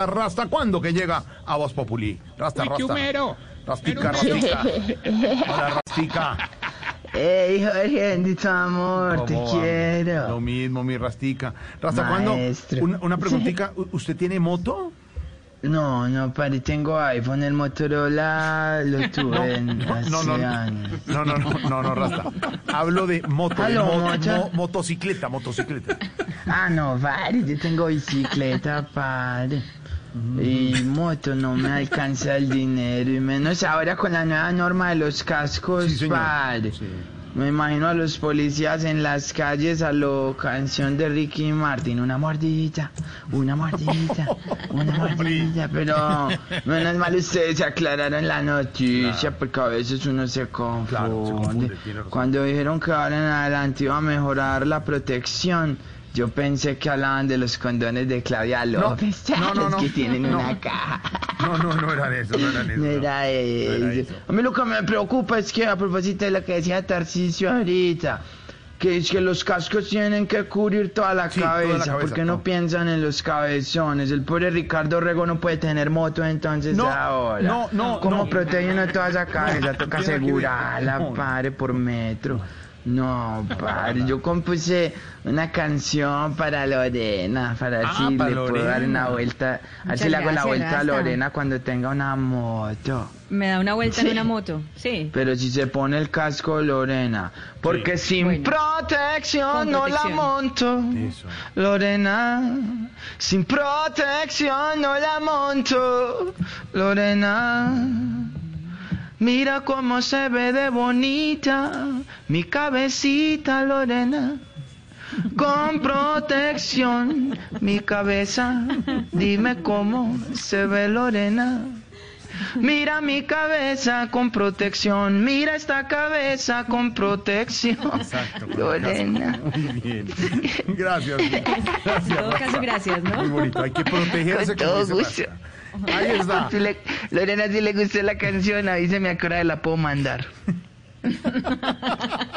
¿Hasta cuándo que llega a Voz Populi? Rasta, Uy, rasta. humero. Rastica, rastica. Hola, rastica. Ey, Jorge, bendito amor, te ¿Cómo va? Lo quiero. mismo, mi rastica. ¿Hasta cuándo? Una, una preguntita. ¿U- ¿Usted tiene moto? No, no, padre, tengo iPhone, el Motorola lo tuve en- hace No, no, no. años. No, no, no, no, no, rasta. Hablo de moto, de Aló, mo- mocha. mo- motocicleta, motocicleta. Ah, no, padre, yo tengo bicicleta, padre. Y moto no me alcanza el dinero, y menos ahora con la nueva norma de los cascos, Sí. Me imagino a los policías en las calles a lo canción de Ricky Martin, una mordidita, una mordidita, una mordidita, pero menos mal ustedes aclararon la noticia porque a veces uno se confunde. Claro, se confunde. Cuando dijeron que ahora en adelante iba a mejorar la protección, yo pensé que hablaban de los condones de Claudia López, no, no, los no, que tienen no. una caja. No, no, no era eso, no era eso. No era eso. A mí lo que me preocupa es que a propósito de lo que decía Tarcisio ahorita, que es que los cascos tienen que cubrir toda la Sí, toda la cabeza, cabeza, porque no no. piensan en los cabezones. El pobre Ricardo Rego no puede tener moto entonces No, ahora. no, no, ¿Cómo no. protege uno toda esa cabeza? Toca asegurarla, No. padre, por metro. No, padre, yo compuse una canción para Lorena, para ver Ah, si para le puedo dar Lorena. una vuelta, a ver si le hago la vuelta a. Lorena cuando tenga una moto. Me da una vuelta Sí. en una moto. Sí. Pero si se pone el casco Lorena, porque sin Bueno. protección no la monto. Eso. Lorena, sin protección no la monto. Lorena, mira cómo se ve de bonita mi cabecita, Lorena. Con protección, mi cabeza, dime cómo se ve Lorena. Mira mi cabeza con protección, mira esta cabeza con protección. Exacto. Lorena. Muy bien. Gracias. Gracias. En todo caso, gracias, ¿no? Muy bonito. Hay que protegerse. Con todo gusto. Ahí está. Si le- Lorena, si le gustó la canción, avíseme a qué hora la puedo mandar.